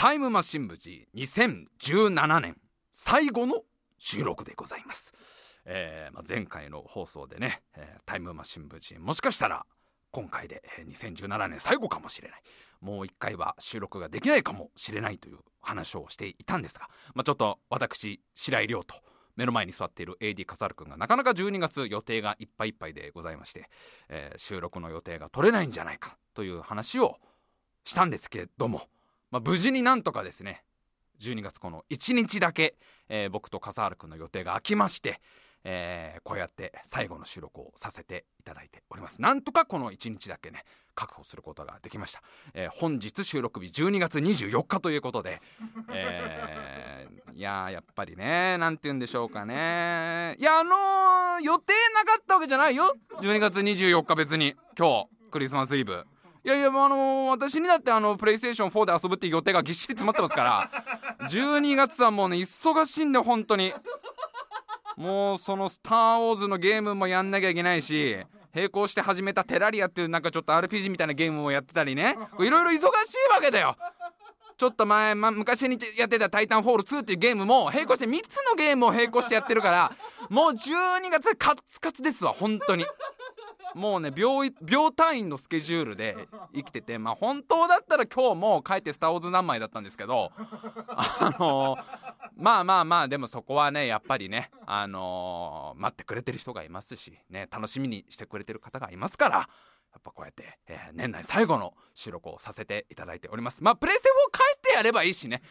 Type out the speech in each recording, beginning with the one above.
タイムマシン部 G 2017年最後の収録でございます、えーまあ、前回の放送でね、えー、タイムマシン部 G もしかしたら今回で2017年最後かもしれない。もう一回は収録ができないかもしれないという話をしていたんですが、まあ、ちょっと私白井亮と目の前に座っている AD 笠原君がなかなか12月予定がいっぱいいっぱいでございまして、えー、収録の予定が取れないんじゃないかという話をしたんですけども、まあ、無事になんとかですね12月この1日だけ、えー、僕と笠原君の予定が空きまして、えー、こうやって最後の収録をさせていただいております。なんとかこの1日だけね確保することができました、えー、本日収録日12月24日ということで、えー、いややっぱりね何て言うんでしょうかね。いやあのー、予定なかったわけじゃないよ。12月24日別に今日クリスマスイブ。いやいや、あのー、私にだってあの、プレイステーション4で遊ぶっていう予定がぎっしり詰まってますから、12月はもうね、忙しいんで、本当に。もうその「スター・ウォーズ」のゲームもやんなきゃいけないし並行して始めたテラリアっていうなんかちょっと RPG みたいなゲームをやってたりね。いろいろ忙しいわけだよ。ちょっと前、ま、昔にやってた「タイタンフォール2」っていうゲームも並行して3つのゲームを並行してやってるからもう12月カツカツですわ本当にもうね秒秒単位のスケジュールで生きててまあ本当だったら今日も帰って「スター・ウォーズ」何枚だったんですけどあの、まあまあまあでもそこはねやっぱりねあの、待ってくれてる人がいますしね楽しみにしてくれてる方がいますからやっぱこうやって、えー、年内最後の収録をさせていただいております。まあプレステ4帰ってやればいいしね。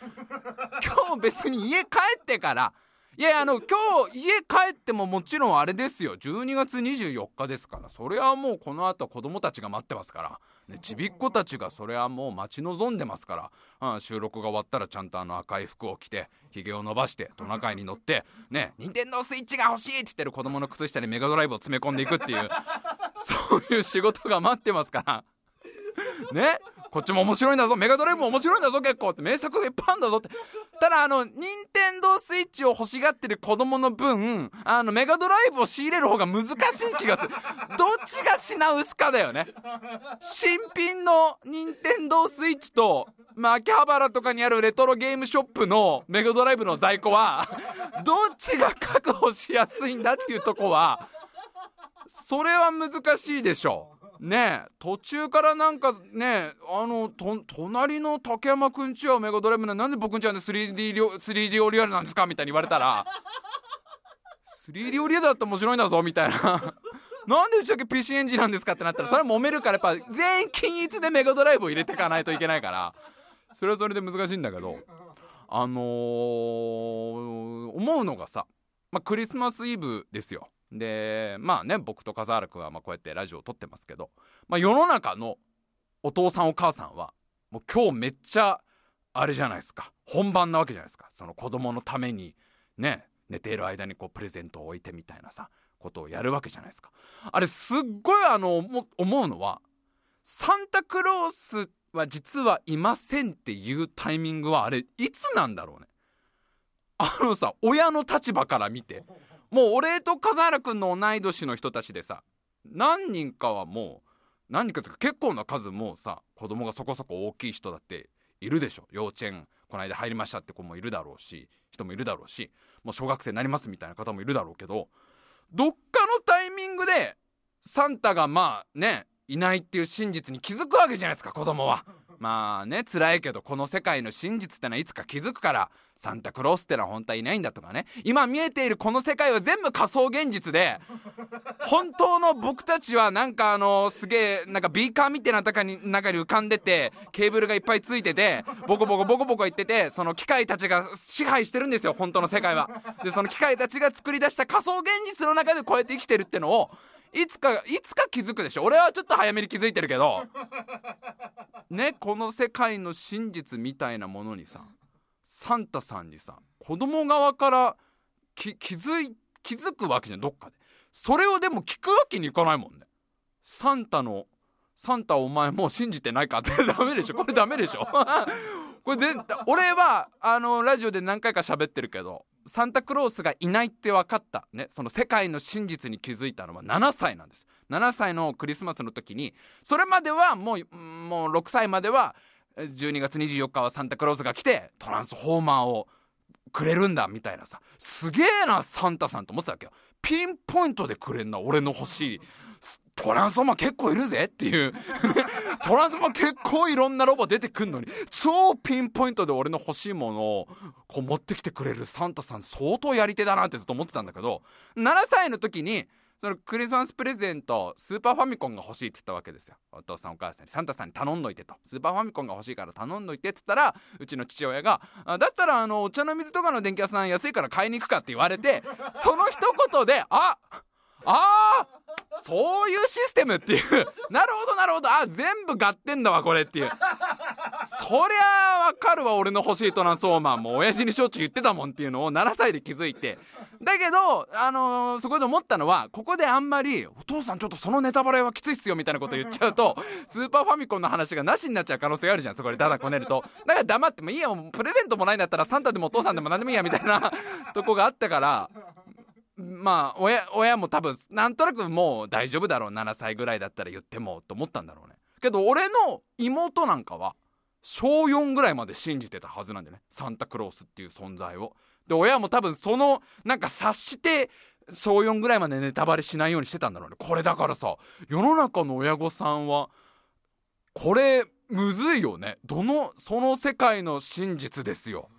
今日別に家帰ってからいやあの今日家帰ってももちろんあれですよ。12月24日ですから。それはもうこの後子供たちが待ってますから、ね、ちびっ子たちがそれはもう待ち望んでますから、うん、収録が終わったらちゃんとあの赤い服を着てひげを伸ばしてトナカイに乗ってね任天堂スイッチが欲しいって言ってる子供の靴下にメガドライブを詰め込んでいくっていうそういう仕事が待ってますから。ね。こっちも面白いんだぞ。メガドライブも面白いんだぞ結構って名作がいっぱいあるんだぞって。ただあの任天堂スイッチを欲しがってる子供の分あのメガドライブを仕入れる方が難しい気がする。どっちが品薄かだよね。新品の任天堂スイッチとまあ、秋葉原とかにあるレトロゲームショップのメガドライブの在庫はどっちが確保しやすいんだっていうとこはそれは難しいでしょうね途中からなんかねあの隣の竹山くんちはメガドライブななんで僕んちはね 3D, 3D オリアルなんですかみたいに言われたら 3D オリアルだって面白いんだぞみたいな。なんでうちだけ PC エンジンなんですかってなったらそれは揉めるからやっぱ全員均一でメガドライブを入れていかないといけないからそれはそれで難しいんだけどあのー、思うのがさ、まあ、クリスマスイブですよ。でまあね僕と笠原君はまあこうやってラジオを撮ってますけど、まあ、世の中のお父さんお母さんはもう今日めっちゃあれじゃないですか。本番なわけじゃないですか。その子供のためにね寝ている間にこうプレゼントを置いてみたいなさことをやるわけじゃないですか。あれすっごいあの思うのはサンタクロースは実はいませんっていうタイミングはあれいつなんだろうね。あのさ親の立場から見てもう俺と笠原君の同い年の人たちでさ何人かはもう何人かというか結構な数もさ子供がそこそこ大きい人だっているでしょ幼稚園この間入りましたって子もいるだろうし人もいるだろうしもう小学生になりますみたいな方もいるだろうけどどっかのタイミングでサンタがまあねいないっていう真実に気づくわけじゃないですか子供は。まあね辛いけどこの世界の真実ってのはいつか気づくからサンタクロースってのは本当はいないんだとかね今見えているこの世界は全部仮想現実で本当の僕たちはなんかあのすげえなんかビーカーみたいな中に中に浮かんでてケーブルがいっぱいついててボコボコボコボコ言っててその機械たちが支配してるんですよ本当の世界は。でその機械たちが作り出した仮想現実の中でこうやって生きてるってのをいつかいつか気づくでしょ？俺はちょっと早めに気づいてるけど。ねこの世界の真実みたいなものにさサンタさんにさ子供側から気づい気づくわけじゃんどっかで。それをでも聞くわけにいかないもんね。サンタのサンタお前もう信じてないかって。ダメでしょ？これダメでしょ？これ絶対俺はあのラジオで何回か喋ってるけどサンタクロースがいないって分かった。ねその世界の真実に気づいたのは7歳なんです。7歳のクリスマスの時にそれまではもうもう6歳までは12月24日はサンタクロースが来てトランスフォーマーをくれるんだみたいなさ。すげえなサンタさんと思ってたわけよ。ピンポイントでくれんな俺の欲しい。トランスフォーマー結構いるぜっていう。トランスフォーマー結構いろんなロボ出てくんのに。超ピンポイントで俺の欲しいものをこう持ってきてくれるサンタさん相当やり手だなってずっと思ってたんだけど7歳の時にそのクリスマスプレゼントスーパーファミコンが欲しいって言ったわけですよ。お父さんお母さんに。サンタさんに頼んどいてと。スーパーファミコンが欲しいから頼んどいてって言ったらうちの父親がだったらあのお茶の水とかの電気屋さん安いから買いに行くかって言われてその一言であっああそういうシステムっていう。なるほどなるほど。あ全部合点だわこれっていう。そりゃわかるわ俺の欲しいトランスフォーマーも親父にしょっちゅう言ってたもんっていうのを7歳で気づいて。だけどあのー、そこで思ったのはここであんまりお父さんちょっとそのネタバレはきついっすよみたいなこと言っちゃうとスーパーファミコンの話がなしになっちゃう可能性があるじゃんそこでダダこねるとだから黙って。もいいやプレゼントもないんだったらサンタでもお父さんでも何でもいいやみたいなとこがあったからまあ親親も多分なんとなくもう大丈夫だろう7歳ぐらいだったら言ってもと思ったんだろうね。けど俺の妹なんかは小4ぐらいまで信じてたはずなんでね。サンタクロースっていう存在を。で親も多分そのなんか察して小4ぐらいまでネタバレしないようにしてたんだろうね。これだからさ世の中の親御さんはこれむずいよね。どのその世界の真実ですよ。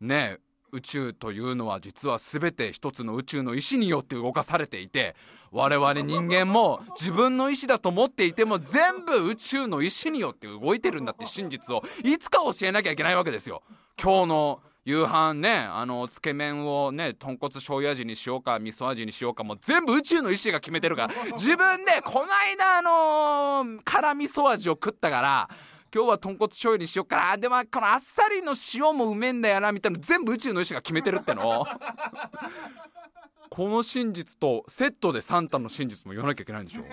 ねえ。宇宙というのは実は全て一つの宇宙の意志によって動かされていて我々人間も自分の意志だと思っていても全部宇宙の意志によって動いてるんだって真実をいつか教えなきゃいけないわけですよ。今日の夕飯ねあのつけ麺をね豚骨醤油味にしようか味噌味にしようかもう全部宇宙の意志が決めてるから自分でこないだあのー、辛味噌味を食ったから今日は豚骨醤油にしよっかな。でもこのあっさりの塩もうめえんだよなみたいな全部宇宙の意志が決めてるっての。この真実とセットでサンタの真実も言わなきゃいけないんでしょ。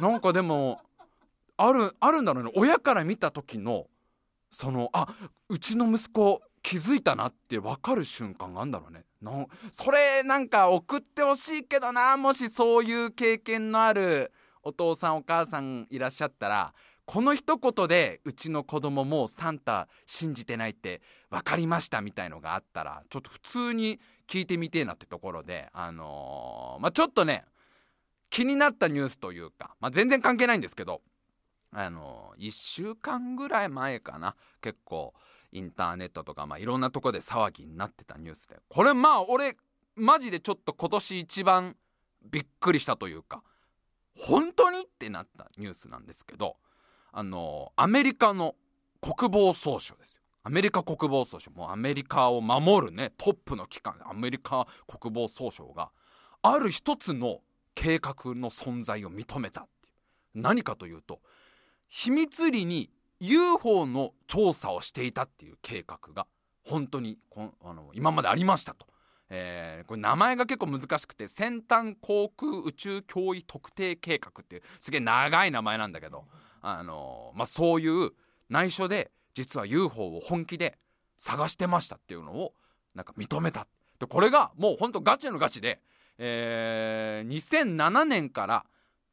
なんかでもあるあるんだろうね。親から見た時のそのあうちの息子気づいたなって分かる瞬間があるんだろうね。なそれなんか送ってほしいけどなもしそういう経験のあるお父さんお母さんいらっしゃったらこの一言でうちの子供もサンタ信じてないって分かりましたみたいのがあったらちょっと普通に聞いてみてえなってところであのー、まあちょっとね気になったニュースというか、まあ、全然関係ないんですけどあのー、1週間ぐらい前かな結構インターネットとか、まあ、いろんなとこで騒ぎになってたニュースでこれまあ俺マジでちょっと今年一番びっくりしたというか本当に？ってなったニュースなんですけどあのアメリカの国防総省ですよ。アメリカ国防総省。もうアメリカを守るねトップの機関。アメリカ国防総省がある一つの計画の存在を認めたっていう。何かというと秘密裏に UFO の調査をしていたっていう計画が本当にこあの今までありましたと。えー、これ名前が結構難しくて先端航空宇宙脅威特定計画っていうすげえ長い名前なんだけどあのまあ、そういう内緒で実は UFO を本気で探してましたっていうのをなんか認めたでこれがもうほんとガチのガチで、えー、2007年から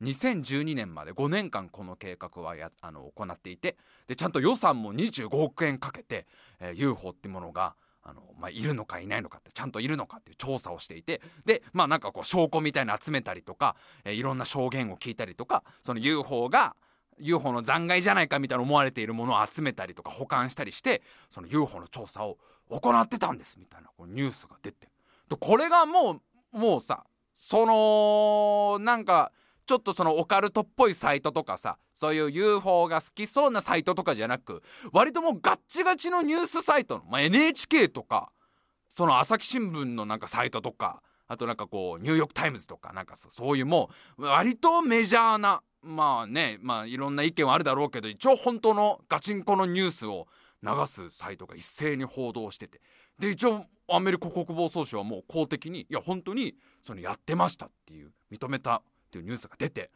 2012年まで5年間この計画はやあの行っていて。でちゃんと予算も25億円かけて、えー、UFO ってものがあの、まあ、いるのかいないのかってちゃんといるのかっていう調査をしていて。でまあなんかこう証拠みたいな集めたりとか、えー、いろんな証言を聞いたりとかその UFO が UFO の残骸じゃないかみたいな思われているものを集めたりとか保管したりしてその UFO の調査を行ってたんですみたいなこうニュースが出て。でこれがもうもうさそのなんかちょっとそのオカルトっぽいサイトとかさそういう UFO が好きそうなサイトとかじゃなく割ともうガッチガチのニュースサイトの、まあ、NHK とかその朝日新聞のなんかサイトとかあとなんかこうニューヨーク・タイムズとかなんかそういうもう割とメジャーなまあねまあいろんな意見はあるだろうけど一応本当のガチンコのニュースを流すサイトが一斉に報道してて。で一応アメリカ国防総省はもう公的にいや本当にそのやってましたっていう認めたっていうニュースが出て。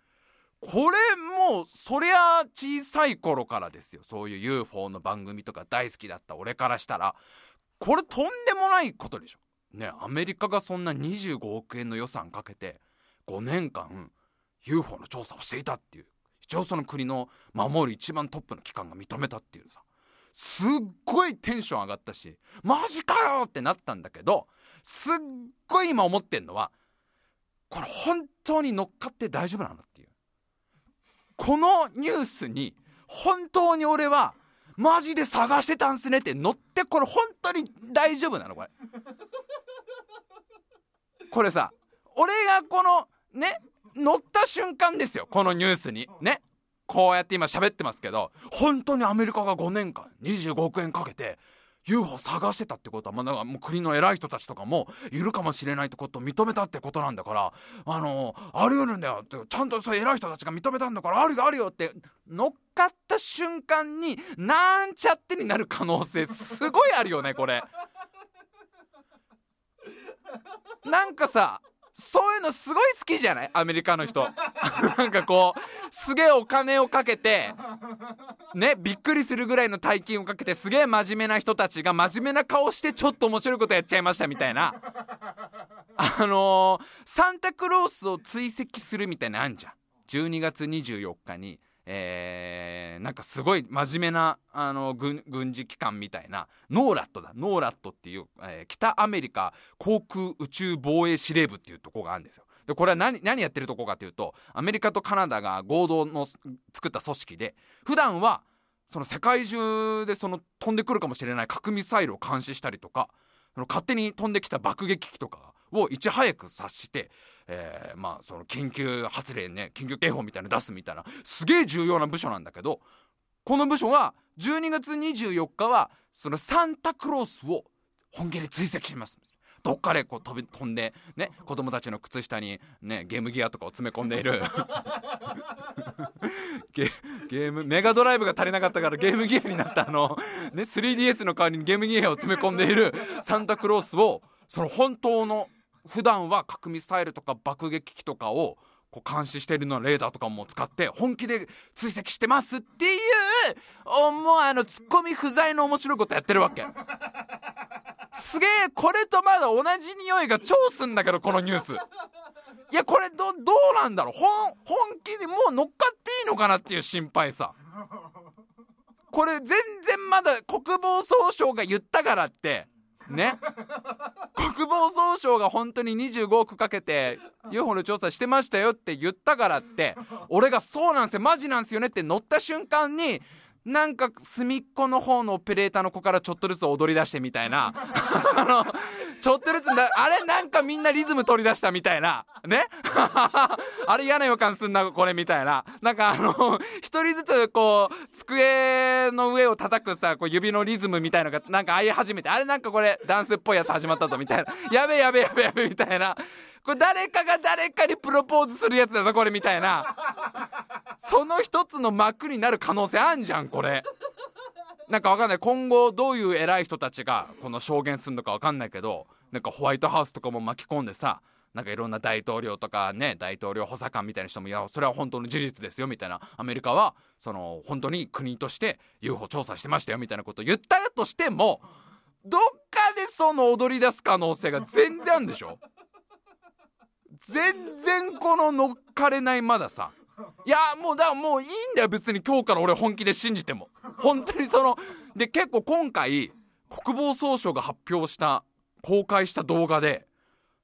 これもうそりゃ小さい頃からですよ。そういう UFO の番組とか大好きだった俺からしたら。これとんでもないことでしょ。ねアメリカがそんな25億円の予算かけて5年間 UFO の調査をしていたっていう。一応その国の守る一番トップの機関が認めたっていうさ。すっごいテンション上がったしマジかよってなったんだけどすっごい今思ってんのはこれ本当に乗っかって大丈夫なのっていう。このニュースに本当に俺はマジで探してたんすねって乗ってこれ本当に大丈夫なのこれ。これさ俺がこのね乗った瞬間ですよこのニュースにねこうやって今喋ってますけど本当にアメリカが5年間25億円かけて UFO 探してたってことは、まあ、だからもう国の偉い人たちとかもいるかもしれないってことを認めたってことなんだからあのあり得るんだよってちゃんとそう偉い人たちが認めたんだからあるよあるよって乗っかった瞬間になんちゃってになる可能性すごいあるよねこれ。なんかさそういうのすごい好きじゃない？アメリカの人。なんかこうすげえお金をかけてねびっくりするぐらいの大金をかけてすげえ真面目な人たちが真面目な顔してちょっと面白いことやっちゃいましたみたいな。あのー、サンタクロースを追跡するみたいなのあんじゃん。12月24日に。えー、なんかすごい真面目なあの軍軍事機関みたいなノーラットだノーラットっていう、えー、北アメリカ航空宇宙防衛司令部っていうとこがあるんですよ。でこれは何何やってるとこかというとアメリカとカナダが合同の作った組織で普段はその世界中でその飛んでくるかもしれない核ミサイルを監視したりとかその勝手に飛んできた爆撃機とかをいち早く察してえー、まあその緊急発令ね緊急警報みたいなの出すみたいなすげえ重要な部署なんだけどこの部署が12月24日はそのサンタクロースを本気で追跡します。どっかでこう飛び飛んでね子供たちの靴下にねゲームギアとかを詰め込んでいる。ゲゲームメガドライブが足りなかったからゲームギアになったあの。ね 3DS の代わりにゲームギアを詰め込んでいるサンタクロースをその本当の普段は核ミサイルとか爆撃機とかをこう監視してるのはレーダーとかも使って本気で追跡してますっていうもうあのツッコミ不在の面白いことやってるわけ。すげえこれとまだ同じ匂いが超すんだけどこのニュース。いやこれどどうなんだろう？本本気でもう乗っかっていいのかなっていう心配さ。これ全然まだ国防総省が言ったからってね。国防総省が本当に25億かけて UFO の調査してましたよって言ったからって俺がそうなんですよマジなんですよねって乗った瞬間になんか隅っこの方のオペレーターの子からちょっとずつ踊り出してみたいな。あのちょっとずつなあれなんかみんなリズム取り出したみたいな。ね？あれ嫌な予感すんなこれみたいな。なんかあの一人ずつこう机の上を叩くさこう指のリズムみたいのがなんか合い始めてあれなんかこれダンスっぽいやつ始まったぞみたいな。やべやべやべやべみたいな。これ誰かが誰かにプロポーズするやつだぞこれみたいな。その一つの幕になる可能性あんじゃんこれ。なんかわかんない。今後どういう偉い人たちがこの証言するのかわかんないけどなんかホワイトハウスとかも巻き込んでさなんかいろんな大統領とかね大統領補佐官みたいな人もいやそれは本当の事実ですよみたいな。アメリカはその本当に国として UFO 調査してましたよみたいなことを言ったとしてもどっかでその踊り出す可能性が全然あるんでしょ？全然この乗っかれないまださ。いやもうだもういいんだよ別に今日から俺本気で信じても。本当にそので結構今回国防総省が発表した公開した動画で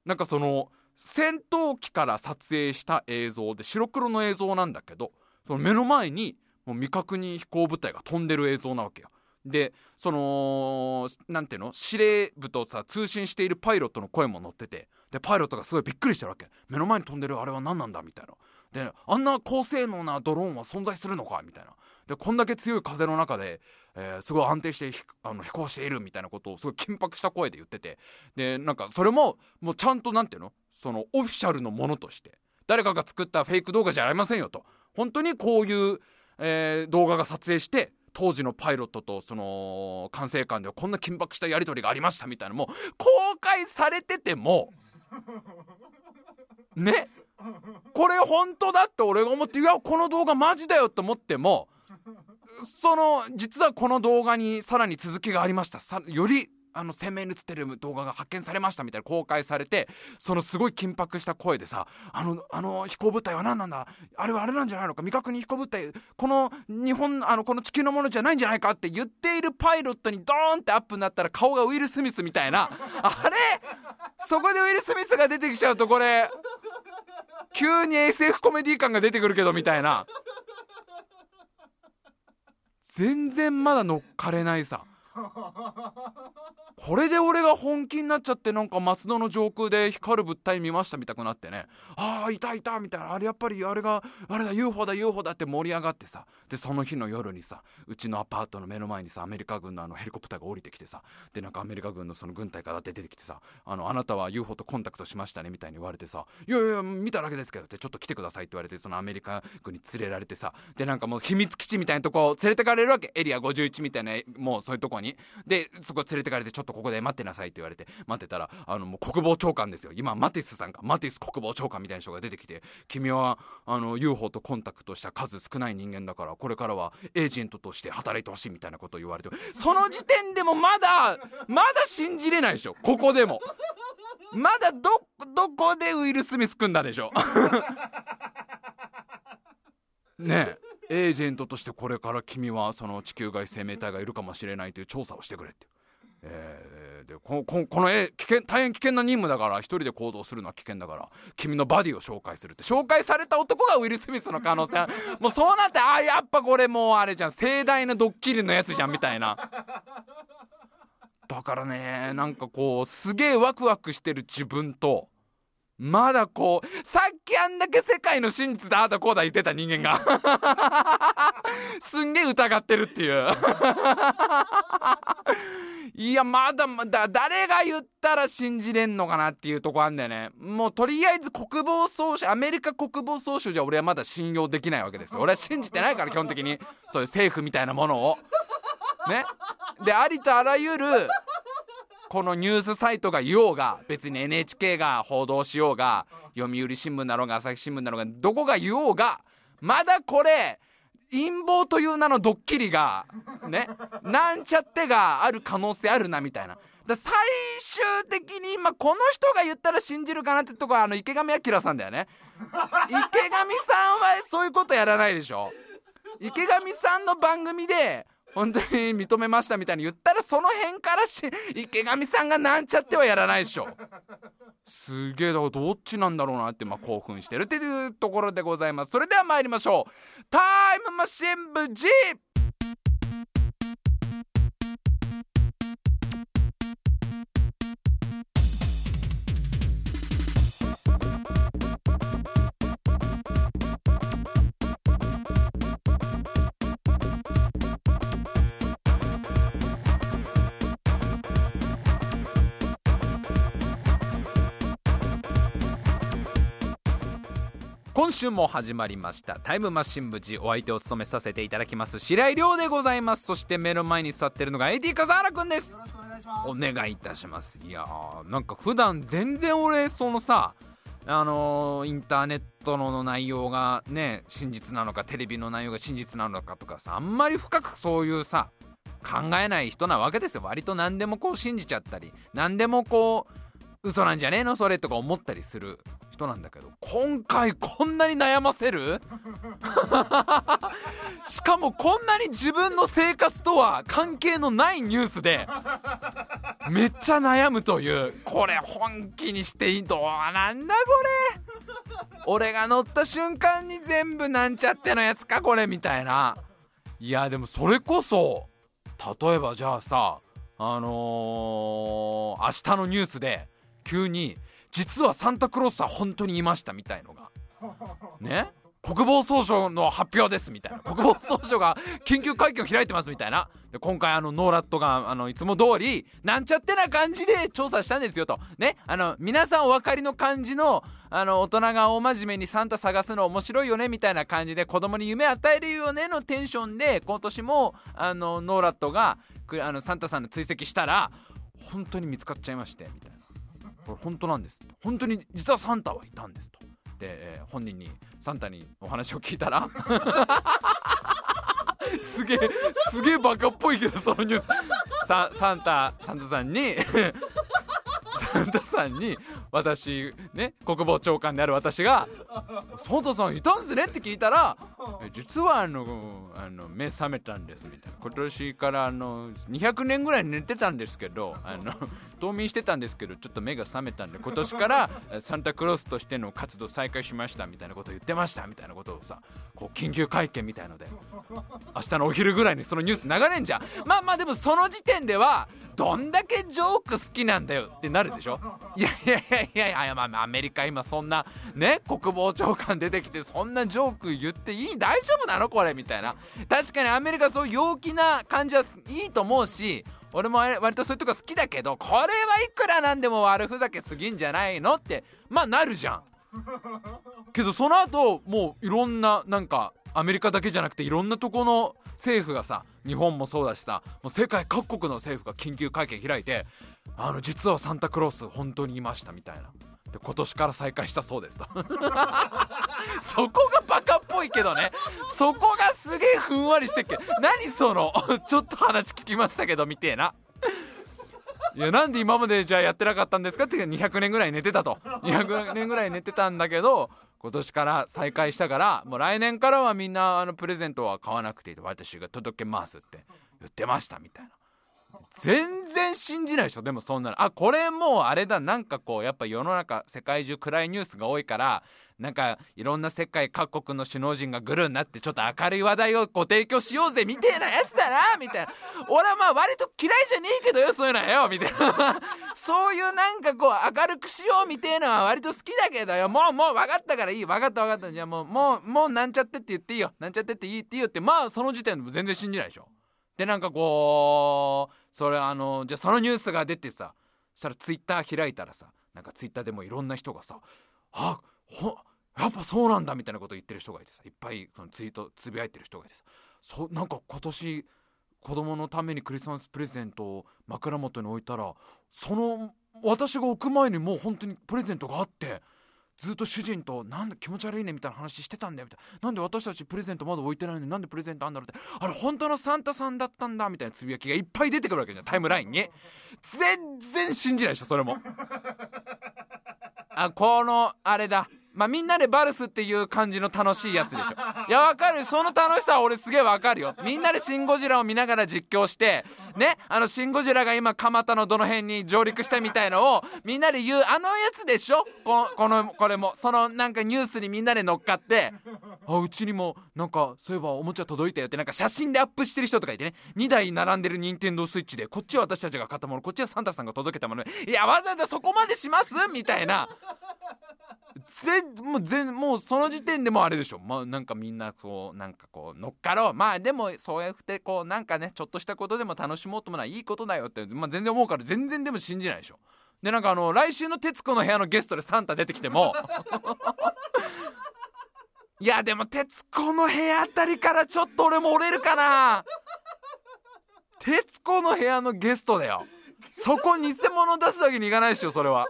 なんかその戦闘機から撮影した映像で白黒の映像なんだけどその目の前にもう未確認飛行物体が飛んでる映像なわけよ。でその何ていうの？司令部とさ通信しているパイロットの声も載っててでパイロットがすごいびっくりしてるわけ。目の前に飛んでるあれは何なんだ？みたいな。であんな高性能なドローンは存在するのかみたいな。でこんだけ強い風の中で、えー、すごい安定してあの飛行しているみたいなことをすごい緊迫した声で言ってて。でなんかそれももうちゃんと何ていうの？そのオフィシャルのものとして。誰かが作ったフェイク動画じゃありませんよと。本当にこういう、えー、動画が撮影して当時のパイロットとその管制官ではこんな緊迫したやり取りがありましたみたいなのも公開されててもね？これ本当だって俺が思っていやこの動画マジだよと思ってもその実はこの動画にさらに続きがありました。さよりあの鮮明に映ってる動画が発見されましたみたいな公開されてそのすごい緊迫した声でさあのあの飛行物体は何なんだ？あれはあれなんじゃないのか？未確認飛行物体この日本あのこの地球のものじゃないんじゃないかって言っているパイロットにドーンってアップになったら顔がウィル・スミスみたいな。あれ？そこでウィル・スミスが出てきちゃうとこれ。急に SF コメディ感が出てくるけどみたいな。全然まだ乗っかれないさこれで俺が本気になっちゃってなんか増野の上空で光る物体見ましたみたくなってね。ああいたいたみたいな。あれやっぱりあれがあれだ UFO だ UFO だって盛り上がってさ。でその日の夜にさうちのアパートの目の前にさアメリカ軍のあのヘリコプターが降りてきてさ。でなんかアメリカ軍のその軍隊から出てきてさあのあなたは UFO とコンタクトしましたねみたいに言われてさ。いやいや見ただけですけどってちょっと来てくださいって言われてそのアメリカ軍に連れられてさ。でなんかもう秘密基地みたいなとこ連れてかれるわけ。エリア51みたいなもうそういうとこに。でそこ連れてかれてちょっとここで待ってなさいって言われて待ってたらあのもう国防長官ですよ。今マティスさんか。マティス国防長官みたいな人が出てきて君はあの UFO とコンタクトした数少ない人間だからこれからはエージェントとして働いてほしいみたいなことを言われてその時点でもまだまだ信じれないでしょ。ここでも。まだどどこでウィル・スミス組んだでしょ。ねえ。エージェントとしてこれから君はその地球外生命体がいるかもしれないという調査をしてくれってえー、でこここの絵危険大変危険な任務だから一人で行動するのは危険だから君のバディを紹介するって紹介された男がウィル・スミスの可能性 もうそうなってああやっぱこれもうあれじゃん。盛大なドッキリのやつじゃんみたいな。だからねなんかこうすげえワクワクしてる自分とまだこうさっきあんだけ世界の真実だああだこうだ言ってた人間が。すんげえ疑ってるっていう。いやまだまだ誰が言ったら信じれんのかなっていうとこあんだよね。もうとりあえず国防総省アメリカ国防総省じゃ俺はまだ信用できないわけですよ。俺は信じてないから基本的に。そういう政府みたいなものを。ね。でありとあらゆるこのニュースサイトが言おうが別に NHK が報道しようが読売新聞だろうが朝日新聞だろうがどこが言おうがまだこれ陰謀という名のドッキリがねなんちゃってがある可能性あるなみたいな。だ最終的に今この人が言ったら信じるかなってとこはあの池上彰さんだよね。池上さんはそういうことやらないでしょ。池上さんの番組で本当に認めましたみたいに言ったらその辺からし池上さんがなんちゃってはやらないでしょ。すげえだからどっちなんだろうなってまあ興奮してるっていうところでございます。それでは参りましょう。タイムマシン部 G 今週も始まりました。タイムマシン部 G お相手を務めさせていただきます。白井亮でございます。そして目の前に座ってるのが AD 笠原くんです。お願いいたします。いやーなんか普段全然俺そのさあのーインターネットの内容がね真実なのかテレビの内容が真実なのかとかさあんまり深くそういうさ考えない人なわけですよ。割と何でもこう信じちゃったり何でもこう嘘なんじゃねえのそれとか思ったりする人なんだけど今回こんなに悩ませる？しかもこんなに自分の生活とは関係のないニュースでめっちゃ悩むというこれ本気にしていいどうなんだこれ？俺が乗った瞬間に全部なんちゃってのやつかこれみたいな。いやでもそれこそ例えばじゃあさあのー、明日のニュースで急に実はサンタクロースは本当にいましたみたいのが。ね？国防総省の発表ですみたいな。国防総省が緊急会見を開いてますみたいな。で今回あのノーラットがあのいつも通りなんちゃってな感じで調査したんですよと。ね？あの皆さんお分かりの感じのあの大人が大真面目にサンタ探すの面白いよねみたいな感じで子供に夢与えるよねのテンションで今年もあのノーラットがあのサンタさんの追跡したら本当に見つかっちゃいましてみたいな。これ本当なんです。本当に実はサンタはいたんですと。で、えー、本人にサンタにお話を聞いたら すげえすげえバカっぽいけどそのニュース。ササンタサンタさんに サンタさんに私ね国防長官である私が「サンタさんいたんすね?」って聞いたら「実はあのあの目覚めたんです」みたいな今年からあの200年ぐらい寝てたんですけどあの冬眠してたんですけどちょっと目が覚めたんで今年からサンタクロースとしての活動再開しましたみたいなこと言ってましたみたいなことをさこう緊急会見みたいので明日のお昼ぐらいにそのニュース流れんじゃんまあまあでもその時点ではどんだけジョーク好きなんだよってなるでしょ？いやいやいやいやいやまあアメリカ今そんなね国防長官出てきてそんなジョーク言っていい大丈夫なのこれみたいな確かにアメリカそういう陽気な感じはいいと思うし俺も割とそういうとこ好きだけどこれはいくらなんでも悪ふざけすぎんじゃないのってまあなるじゃんけどその後もういろんななんかアメリカだけじゃなくていろんなとこの政府がさ日本もそうだしさもう世界各国の政府が緊急会見開いてあの実はサンタクロース本当にいましたみたいな。で今年から再開したそうですと。そこがバカっぽいけどね。そこがすげえふんわりしてっけ。何そのちょっと話聞きましたけどみてえな。いやなんで今までじゃあやってなかったんですかって200年ぐらい寝てたと。200年ぐらい寝てたんだけど今年から再開したからもう来年からはみんなあのプレゼントは買わなくていいと私が届けますって言ってましたみたいな。全然信じないでしょでもそんなの。あこれもうあれだ。なんかこうやっぱ世の中世界中暗いニュースが多いからなんかいろんな世界各国の首脳陣がグルになってちょっと明るい話題をご提供しようぜみたいなやつだなみたいな。俺はまあ割と嫌いじゃねえけどよそういうのはよみたいなそういうなんかこう明るくしようみたいなのは割と好きだけどよもうもう分かったからいい分かった分かったじゃあもうもうもうなんちゃってって言っていいよ。なんちゃってっていいっていいよって。まあその時点でも全然信じないでしょ。でなんかこうそれあのじゃあそのニュースが出てさそしたらツイッター開いたらさなんかツイッターでもいろんな人がさ「あっほやっぱそうなんだ」みたいなことを言ってる人がいてさいっぱいそのツイートつぶやいてる人がいてさそなんか今年子供のためにクリスマスプレゼントを枕元に置いたらその私が置く前にもう本当にプレゼントがあってずっと主人となんで気持ち悪いねみたいな話してたんだよみたいな。なんで私たちプレゼントまだ置いてないのになんでプレゼントあんだろうって。あれ本当のサンタさんだったんだみたいなつぶやきがいっぱい出てくるわけじゃんタイムラインに。全然信じないでしょそれも。あこのあれだ。まあ、みんなでバルスっていう感じの楽しいやつでしょ。いや、わかる。その楽しさは俺すげえわかるよ。みんなでシン・ゴジラを見ながら実況して、ね、あの、シン・ゴジラが今、蒲田のどの辺に上陸したみたいのを、みんなで言う、あのやつでしょここの、これも。その、なんかニュースにみんなで乗っかって、あ、うちにも、なんか、そういえばおもちゃ届いたよって、なんか写真でアップしてる人とかいてね、2台並んでる任天堂スイッチで、こっちは私たちが買ったもの、こっちはサンタさんが届けたもの。いや、わざわざそこまでします？みたいな。全もう全もうその時点でもあれでしょ。まあなんかみんなこうなんかこう乗っかろう。まあでもそうやってこうなんかねちょっとしたことでも楽しもうともないいことだよって、まあ、全然思うから全然でも信じないでしょ。でなんかあの来週の『徹子の部屋』のゲストでサンタ出てきても。いやでも『徹子の部屋』あたりからちょっと俺も折れるかな『徹子の部屋』のゲストだよ。そこ偽物出すわけにいかないでしょそれは。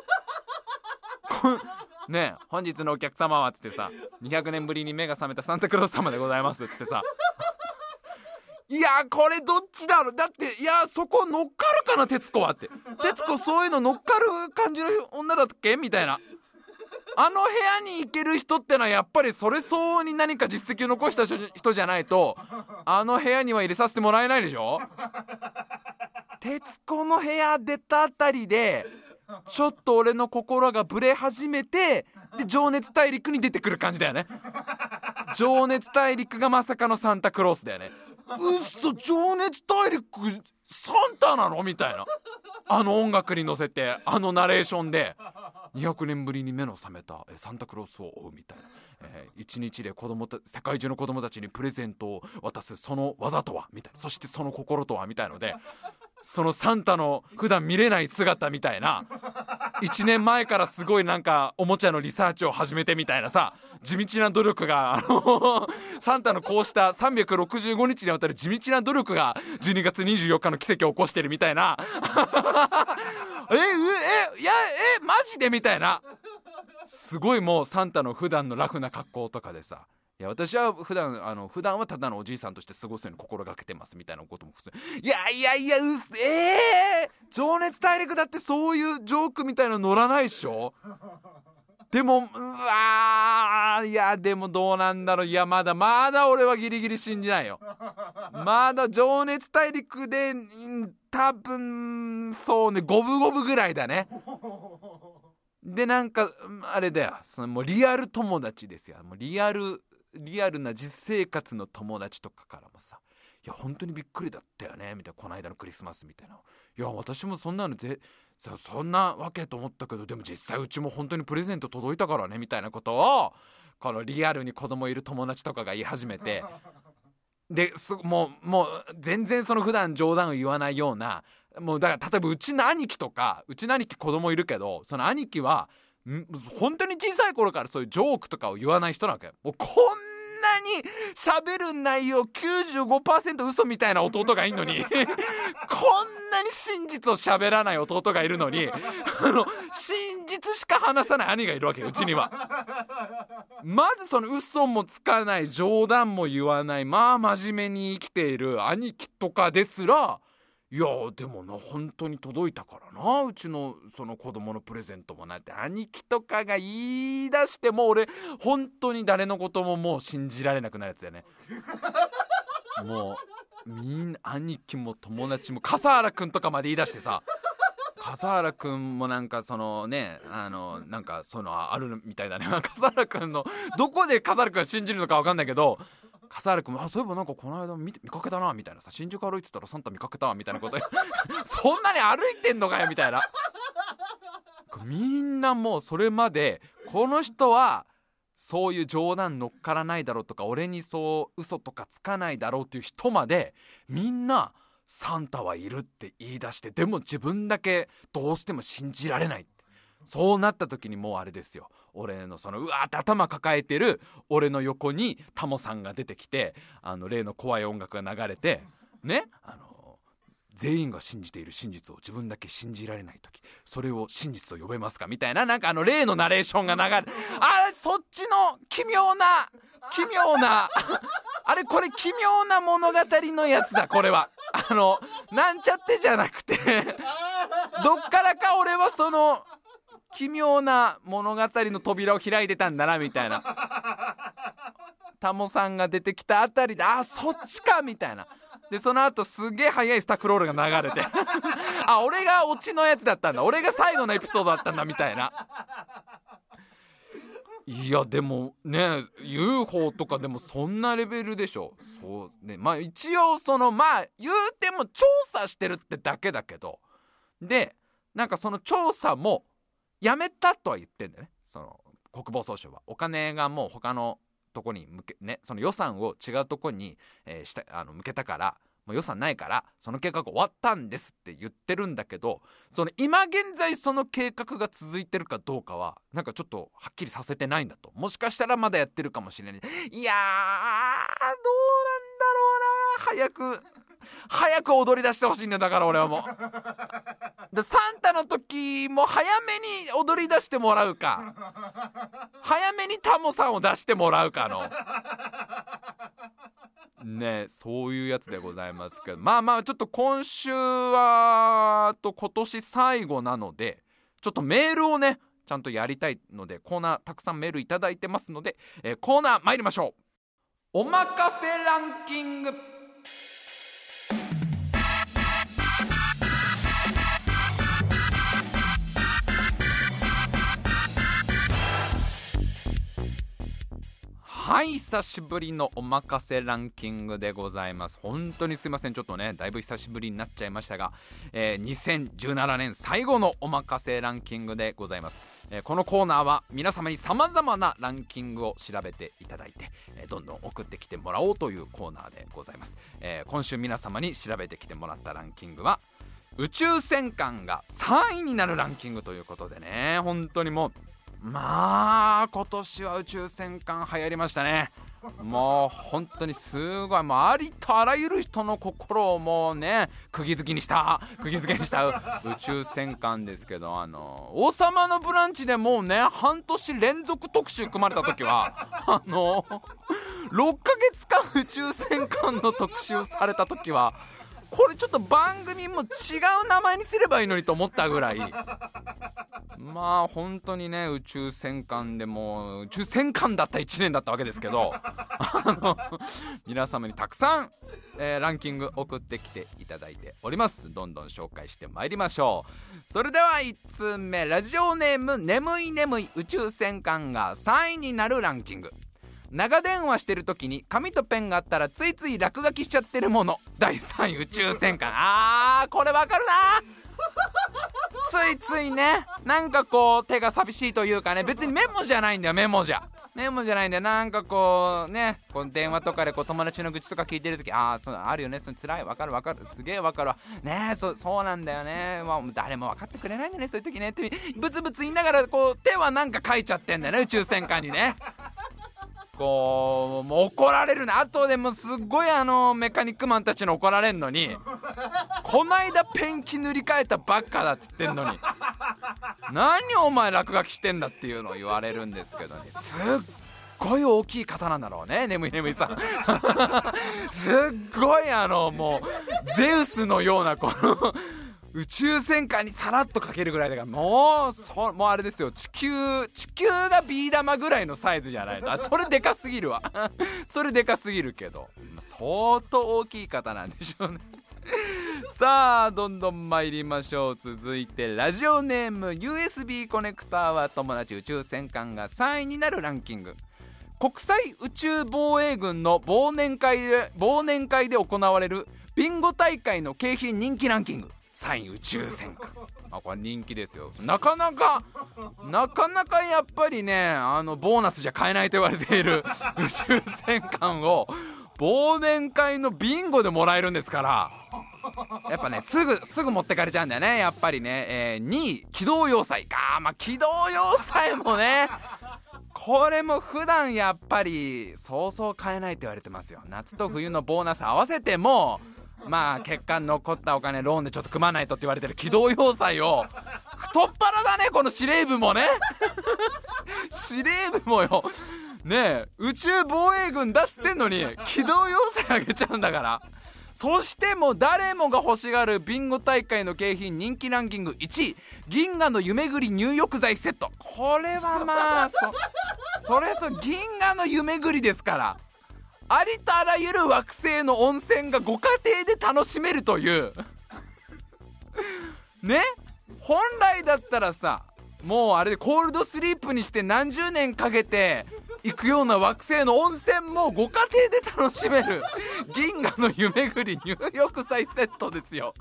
ね本日のお客様は」つってさ200年ぶりに目が覚めたサンタクロース様でございますっつってさ。いやこれどっちだろう？だっていやそこ乗っかるかな徹子はって。徹子そういうの乗っかる感じの女だっけ？みたいな。あの部屋に行ける人ってのはやっぱりそれ相応に何か実績を残した人じゃないとあの部屋には入れさせてもらえないでしょ？徹子の部屋出たあたりでちょっと俺の心がブレ始めてで 情熱大陸に出てくる感じだよね。情熱大陸がまさかのサンタクロースだよね。うっそ情熱大陸サンタなのみたいな。あの音楽に乗せてあのナレーションで。200年ぶりに目の覚めたサンタクロースを追うみたいな、えー、一日で子供た世界中の子供たちにプレゼントを渡すその技とはみたいな。そしてその心とはみたいのでそのサンタの普段見れない姿みたいな。1年前からすごいなんかおもちゃのリサーチを始めてみたいなさ。地道な努力があのサンタのこうした365日にわたる地道な努力が12月24日の奇跡を起こしてるみたいな。えええいやえマジでみたいな。すごいもうサンタの普段のラフな格好とかでさ。いや私は普段あの普段はただのおじいさんとして過ごすように心がけてますみたいなことも普通いやいやいやうすええー、情熱大陸だってそういうジョークみたいなの乗らないっしょ？でもうわいやでもどうなんだろう。いやまだまだ俺はギリギリ信じないよ。まだ情熱大陸で多分そうね五分五分ぐらいだね。でなんかあれだよ。そのもうリアル友達ですよ。もうリアルリアルな実生活の友達とかからもさ「いや本当にびっくりだったよね」みたいなこの間のクリスマスみたいな「いや私もそんなのぜそんなわけと思ったけどでも実際うちも本当にプレゼント届いたからね」みたいなことをこのリアルに子供いる友達とかが言い始めて。でもうもう全然その普段冗談を言わないようなもうだから例えばうちの兄貴とかうちの兄貴子供いるけどその兄貴は本当に小さい頃からそういうジョークとかを言わない人なわけ。もうこんなに喋る内容95%嘘みたいな弟がいんのに こんなに真実を喋らない弟がいるのにあの真実しか話さない兄がいるわけうちには。まずその嘘もつかない冗談も言わないまあ真面目に生きている兄貴とかですらいやでもな本当に届いたからな。うちのその子供のプレゼントもなって兄貴とかが言い出しても俺本当に誰のことももう信じられなくなるやつだよね。もうみんな兄貴も友達も笠原君とかまで言い出してさ笠原君もなんかそのねあのなんかそのあるみたいだね。笠原君のどこで笠原君が信じるのか分かんないけど笠原君「あそういえばなんかこの間見見かけたな」みたいな。さ「新宿歩いてたらサンタ見かけた」みたいなこと。そんなに歩いてんのかよみたいな。みんなもうそれまでこの人はそういう冗談乗っからないだろうとか俺にそう嘘とかつかないだろうっていう人までみんなサンタはいるって言い出してでも自分だけどうしても信じられない。そうなった時にもうあれですよ。俺のそのうわーって頭抱えてる俺の横にタモさんが出てきてあの例の怖い音楽が流れてねあの全員が信じている真実を自分だけ信じられない時それを真実と呼べますか？みたいななんかあの例のナレーションが流れあそっちの奇妙な奇妙な あれこれ奇妙な物語のやつだこれは。あのなんちゃってじゃなくてどっからか俺はその奇妙な物語の扉を開いてたんだなみたいな。タモさんが出てきたあたりであそっちかみたいな。でその後すげえ速いスタッフロールが流れて。あ俺がオチのやつだったんだ。俺が最後のエピソードだったんだみたいな。いやでもね UFO とかでもそんなレベルでしょ。そうねまあ一応そのまあ言うても調査してるってだけだけど。でなんかその調査もやめたとは言ってんだよね。その国防総省は。お金がもう他のとこに向けねその予算を違うとこに、えー、したあの向けたからもう予算ないからその計画終わったんですって言ってるんだけどその今現在その計画が続いてるかどうかはなんかちょっとはっきりさせてないんだと。もしかしたらまだやってるかもしれない。いやーどうなんだろうな早く早く踊り出してほしいんだだから俺はもう。でサンタの時も早めに踊り出してもらうか。早めにタモさんを出してもらうかの。ねそういうやつでございますけど。まあまあちょっと今週はと今年最後なのでちょっとメールをねちゃんとやりたいのでコーナーたくさんメールいただいてますので、えー、コーナー参りましょう。おまかせランキング。はい久しぶりのおまかせランキングでございます。本当にすいません。ちょっとねだいぶ久しぶりになっちゃいましたが、えー、2017年最後のおまかせランキングでございます、えー、このコーナーは皆様に様々なランキングを調べていただいて、えー、どんどん送ってきてもらおうというコーナーでございます、え今週皆様に調べてきてもらったランキングは宇宙戦艦が3位になるランキングということでね本当にもうまあ今年は宇宙戦艦流行りましたね。もう本当にすごいもうありとあらゆる人の心をもうね釘付けにした釘付けにした宇宙戦艦ですけどあの「王様のブランチ」でもうね半年連続特集組まれた時はあの6ヶ月間宇宙戦艦の特集された時はこれちょっと番組も違う名前にすればいいのにと思ったぐらい。まあ本当にね宇宙戦艦でも宇宙戦艦だった1年だったわけですけど。あの皆様にたくさん、えー、ランキング送ってきていただいております。どんどん紹介してまいりましょう。それでは1通目ラジオネーム眠い眠い宇宙戦艦が3位になるランキング。長電話してる時に紙とペンがあったらついつい落書きしちゃってるもの。第3位宇宙戦艦あーこれわかるな。ついついねなんかこう手が寂しいというかね。別にメモじゃないんだよメモじゃ。メモじゃないんだよ。なんかこうねこう電話とかでこう友達の愚痴とか聞いてる時ああそうあるよね。その辛いわかるわかる。すげえわかるわ。ねえそそうなんだよね、まあ、誰も分かってくれないんだねそういう時ね。ってブツブツ言いながらこう手はなんか書いちゃってんだよね宇宙戦艦にね。こうもう怒られるねあとでもすっごいあのメカニックマンたちの怒られんのに こないだペンキ塗り替えたばっかだっつってんのに。何お前落書きしてんだっていうのを言われるんですけどね。すっごい大きい方なんだろうね眠い眠いさん。すっごいあのもうゼウスのようなこの宇宙戦艦にさらっとかけるぐらいだからもうそもうあれですよ。地球地球がビー玉ぐらいのサイズじゃないと。それでかすぎるわ。それでかすぎるけど。相当大きい方なんでしょうね。さあどんどん参りましょう。続いてラジオネーム USB コネクターは友達宇宙戦艦が3位になるランキング。国際宇宙防衛軍の忘年会で忘年会で行われるビンゴ大会の景品人気ランキング。3位宇宙戦艦。あこれ人気ですよ。なかなかなかなかやっぱりねあのボーナスじゃ買えないと言われている 宇宙戦艦を忘年会のビンゴでもらえるんですから。やっぱねすぐすぐ持ってかれちゃうんだよね。やっぱりね、えー、2位機動要塞か。まあ機動要塞もねこれも普段やっぱりそうそう買えないって言われてますよ。夏と冬のボーナス合わせてもまあ結果残ったお金ローンでちょっと組まないとって言われてる機動要塞を太っ腹だねこの司令部もね。司令部もよ。ねえ宇宙防衛軍だっつってんのに機動要塞あげちゃうんだから。そしてもう誰もが欲しがるビンゴ大会の景品人気ランキング1位。銀河の夢ぐり入浴剤セット。これはまあそそれそ銀河の夢ぐりですからありとあらゆる惑星の温泉がご家庭で楽しめるという。ね？本来だったらさもうあれでコールドスリープにして何十年かけて行くような惑星の温泉もご家庭で楽しめる。銀河の湯巡り入浴剤セットですよ。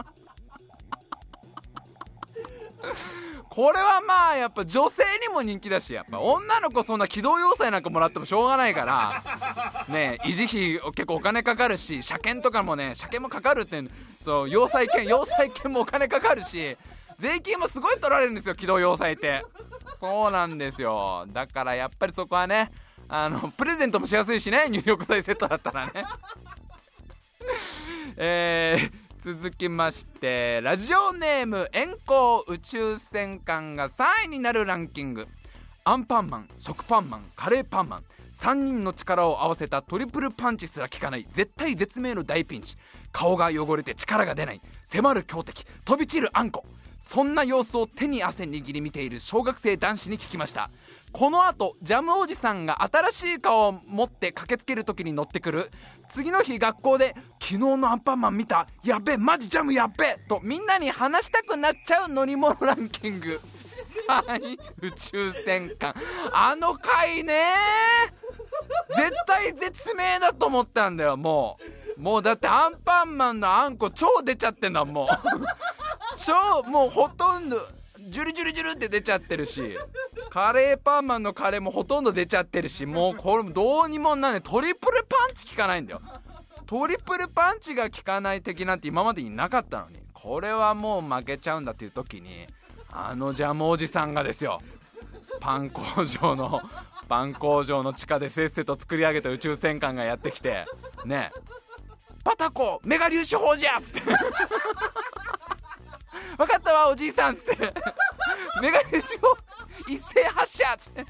これはまあやっぱ女性にも人気だしやっぱ女の子そんな機動要塞なんかもらってもしょうがないからね維持費結構お金かかるし車検とかもね車検もかかるってそう要塞券要塞券もお金かかるし税金もすごい取られるんですよ機動要塞って。そうなんですよ。だからやっぱりそこはねあのプレゼントもしやすいしね入浴剤セットだったらね。えー続きましてラジオネーム遠行宇宙戦艦が3位になるランキング。アンパンマン食パンマンカレーパンマン。3人の力を合わせたトリプルパンチすら効かない絶対絶命の大ピンチ。顔が汚れて力が出ない迫る強敵飛び散るあんこそんな様子を手に汗握り見ている小学生男子に聞きました。この後ジャムおじさんが新しい顔を持って駆けつける時に乗ってくる。次の日学校で「昨日のアンパンマン見た。やべえマジジャムやべえ!」とみんなに話したくなっちゃう乗り物ランキング。3位宇宙戦艦。あの回ね絶対絶命だと思ったんだよもう。もうだってアンパンマンのあんこ超出ちゃってんだもう超もうほとんどジュルジュルジュルって出ちゃってるしカレーパンマンのカレーもほとんど出ちゃってるしもうこれどうにもなんねトリプルパンチ効かないんだよ。トリプルパンチが効かない敵なんて今までになかったのにこれはもう負けちゃうんだっていう時にあのジャムおじさんがですよ。パン工場のパン工場の地下でせっせと作り上げた宇宙戦艦がやってきてねパタコメガ粒子砲じゃっつって。分かったわおじいさんっつって。メガ粒子砲一斉発射。っつって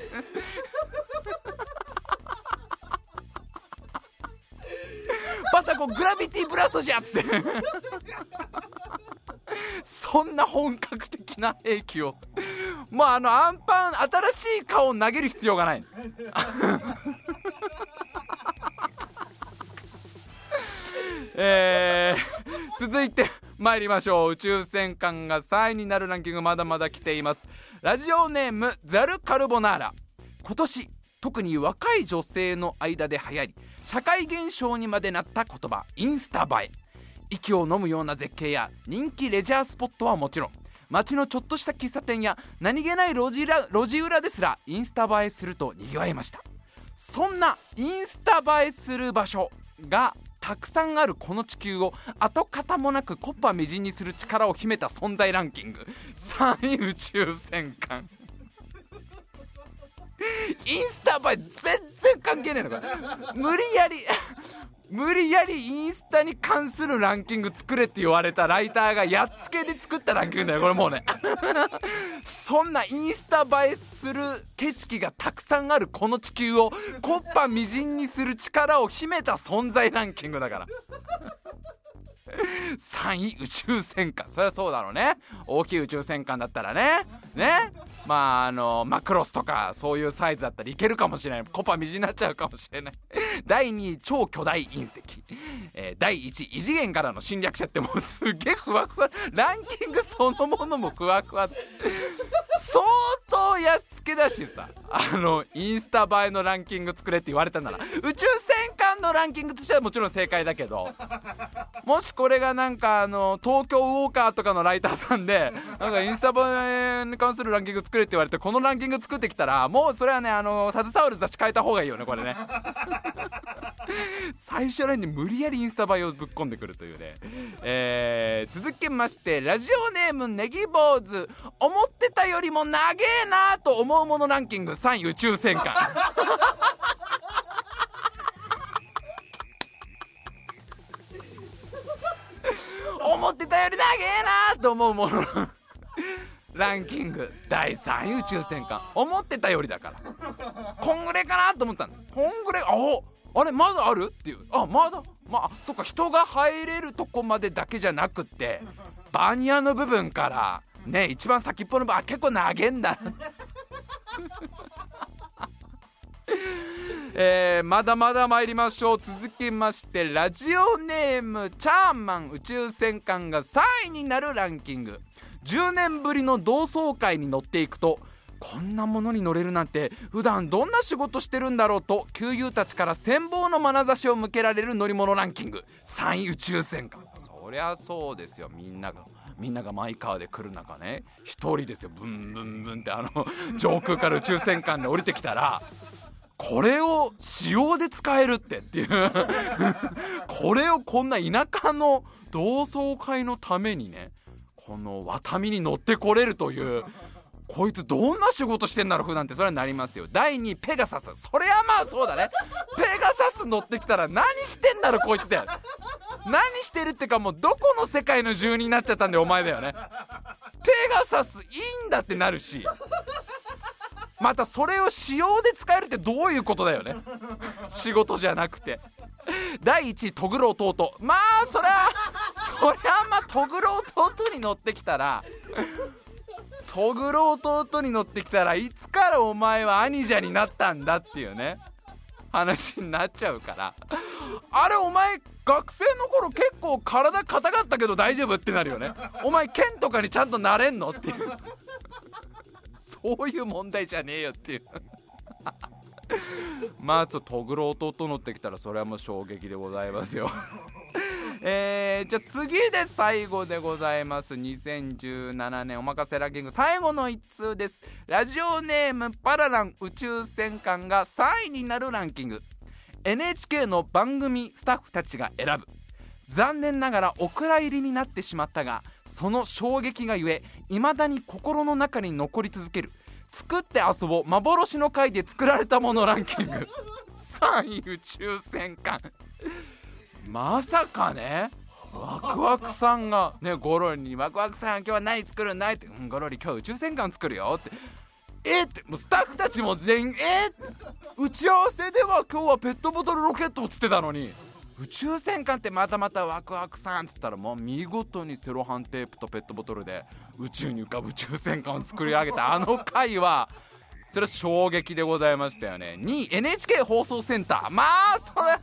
パタコグラビティブラストじゃっつって。そんな本格的な兵器を。もうあのアンパン新しい顔を投げる必要がない。えー、参りましょう。宇宙戦艦が3位になるランキングまだまだ来ています。ラジオネームザルカルボナーラ。今年特に若い女性の間で流行り社会現象にまでなった言葉インスタ映え。息を飲むような絶景や人気レジャースポットはもちろん街のちょっとした喫茶店や何気ない路地裏路地裏ですらインスタ映えするとにぎわいました。そんなインスタ映えする場所がたくさんあるこの地球を跡形もなくコッパみじんにする力を秘めた存在ランキング。3位宇宙戦艦。インスタ映え全然関係ねえのか。無理やり。無理やりインスタに関するランキング作れって言われたライターがやっつけで作ったランキングだよこれもうね。そんなインスタ映えする景色がたくさんあるこの地球をコッパみじんにする力を秘めた存在ランキングだから。3位宇宙戦艦。そりゃそうだろうね。大きい宇宙戦艦だったらね。ね。まああのマクロスとかそういうサイズだったらいけるかもしれない。コパみじになっちゃうかもしれない。第2位超巨大隕石、えー、第1位異次元からの侵略者ってもうすげえふわふわ。ランキングそのものもふわふわ。相やっつけだしさ。あのインスタ映えのランキング作れって言われたなら。宇宙戦艦のランキングとしてはもちろん正解だけど。もしこれがなんかあの東京ウォーカーとかのライターさんでなんかインスタ映えに関するランキング作れって言われてこのランキング作ってきたらもうそれはねあの携わる雑誌変えた方がいいよねこれね。最初らに無理やりインスタ映えをぶっ込んでくるというね、えー、続きましてラジオネームネギ坊主。思ってたよりも長えな。と思うものランキング。3位宇宙戦艦。思ってたより長えなと思うものランキング。第3位宇宙戦艦。思ってたよりだから。こんぐらいかなと思ったの。こんぐらいああれまだある？っていう。あまだ？まあそっか人が入れるとこまでだけじゃなくってバニヤの部分からね一番先っぽの部分あ結構長えんだ。えー、まだまだ参りましょう。続きましてラジオネームチャーマン宇宙戦艦が3位になるランキング。10年ぶりの同窓会に乗っていくとこんなものに乗れるなんて普段どんな仕事してるんだろうと旧友たちから羨望の眼差しを向けられる乗り物ランキング。3位宇宙戦艦。そりゃそうですよみんなが。みんながマイカーで来る中ね1人ですよ。ブンブンブンってあの 上空から宇宙戦艦で降りてきたらこれを使用で使えるってっていう。これをこんな田舎の同窓会のためにねこのワタミに乗ってこれるというこいつどんな仕事してんだろう普段ってそれはなりますよ。第2ペガサス。それはまあそうだね。ペガサス乗ってきたら何してんだろこいつって何してるってかもうどこの世界の住人になっちゃったんでお前だよね。ペガサスいいんだってなるし。またそれを使用で使えるってどういうことだよね。仕事じゃなくて。第1位トグロ弟。まあそりゃそりゃまあトグロ弟に乗ってきたらトグロ弟に乗ってきたらいつからお前は兄者になったんだっていうね。話になっちゃうから。あれお前学生の頃結構体硬かったけど大丈夫ってなるよね。お前剣とかにちゃんとなれんのっていう。そういう問題じゃねえよっていう。まずトグロ弟乗ってきたらそれはもう衝撃でございますよ。えー、じゃあ次で最後でございます。2017年おまかせランキング。最後の1通です。ラジオネームパララン宇宙戦艦が3位になるランキング。NHK の番組スタッフたちが選ぶ。残念ながらお蔵入りになってしまったがその衝撃がゆえ未だに心の中に残り続ける。作って遊ぼう幻の回で作られたものランキング。3位宇宙戦艦。まさかねワクワクさんがねゴロリに「ワクワクさん今日は何作るんだい?」って「うんゴロリ今日宇宙戦艦作るよ」って「えっ?」ってもうスタッフたちも全員「えっ?」打ち合わせでは今日はペットボトルロケットをつってたのに宇宙戦艦ってまたまたワクワクさんっつったらもう見事にセロハンテープとペットボトルで宇宙に浮かぶ宇宙戦艦を作り上げたあの回はそれは衝撃でございましたよね。2位 NHK 放送センター。まあそれ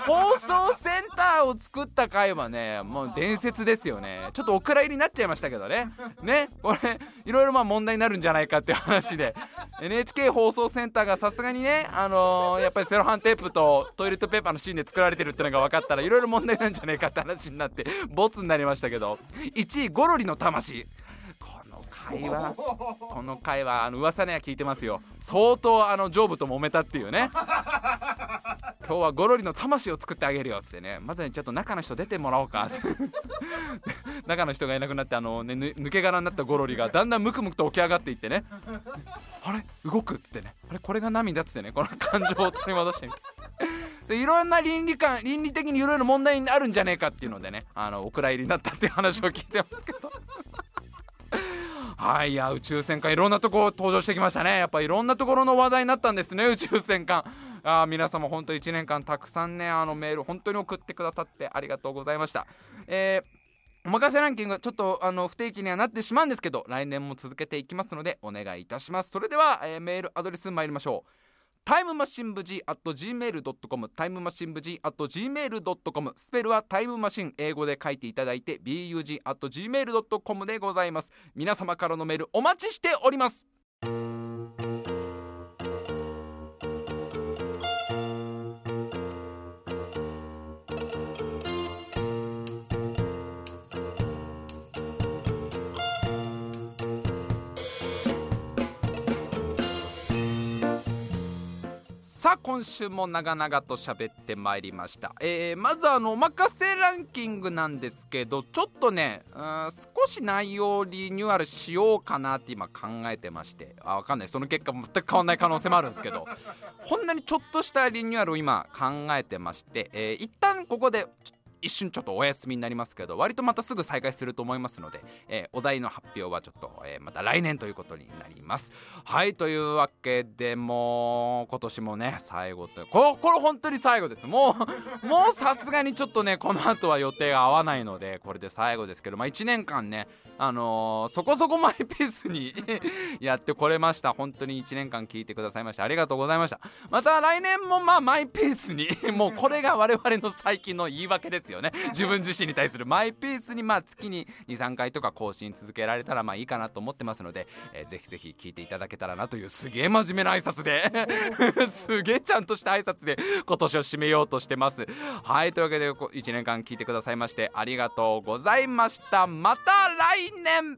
放送センターを作った回はねもう伝説ですよね。ちょっとお蔵入りになっちゃいましたけどね。ねこれいろいろまあ問題になるんじゃないかっていう話で。NHK 放送センターがさすがにねあのー、やっぱりセロハンテープとトイレットペーパーの芯で作られてるってのが分かったらいろいろ問題なんじゃないかって話になってボツになりましたけど。1位ゴロリの魂。会話。この会話あの噂には聞いてますよ。相当あの成仏と揉めたっていうね。今日はゴロリの魂を作ってあげるよっつってね。まずにちょっと中の人出てもらおうか。中の人がいなくなってあの、ね、抜け殻になったゴロリがだんだんムクムクと起き上がっていってね。あれ？動く？っつってね。あれ？これが涙？っつってね。この感情を取り戻してみて。でいろんな倫理観倫理的にいろいろ問題にあるんじゃねえかっていうのでね。あのお蔵入りになったっていう話を聞いてますけどはいいや宇宙戦艦いろんなとこ登場してきましたね。やっぱいろんなところの話題になったんですね 宇宙戦艦。あ皆様本当1年間たくさんねあのメール本当に送ってくださってありがとうございました。えー、お任せランキングちょっとあの不定期にはなってしまうんですけど来年も続けていきますのでお願いいたします。それでは、えー、メールアドレス参りましょう。タイムマシン部 G at gmail.com タイムマシン部 G at gmail.com スペルはタイムマシン英語で書いていただいて bug at gmail.com でございます。皆様からのメールお待ちしております。さあ今週も長々と喋ってまいりました、えー、まずあのおまかせランキングなんですけどちょっとね少し内容リニューアルしようかなって今考えてまして。あ分かんない。その結果全く変わんない可能性もあるんですけど。ほんなにちょっとしたリニューアルを今考えてまして、えー、一旦ここでちょっと一瞬ちょっとお休みになりますけど割とまたすぐ再開すると思いますので、えー、お題の発表はちょっと、えー、また来年ということになります。はいというわけでもう今年もね最後とここれ本当に最後です。もう もうさすがにちょっとねこの後は予定が合わないのでこれで最後ですけどまあ1年間ねあのー、そこそこマイペースに やってこれました。本当に1年間聞いてくださいましてありがとうございました。また来年もまあマイペースに もうこれが我々の最近の言い訳ですよね。自分自身に対するマイペースにまあ月に23回とか更新続けられたらまあいいかなと思ってますので、えー、ぜひぜひ聞いていただけたらなというすげえ真面目な挨拶で すげえちゃんとした挨拶で今年を締めようとしてます。はいというわけで1年間聞いてくださいましてありがとうございました。また来年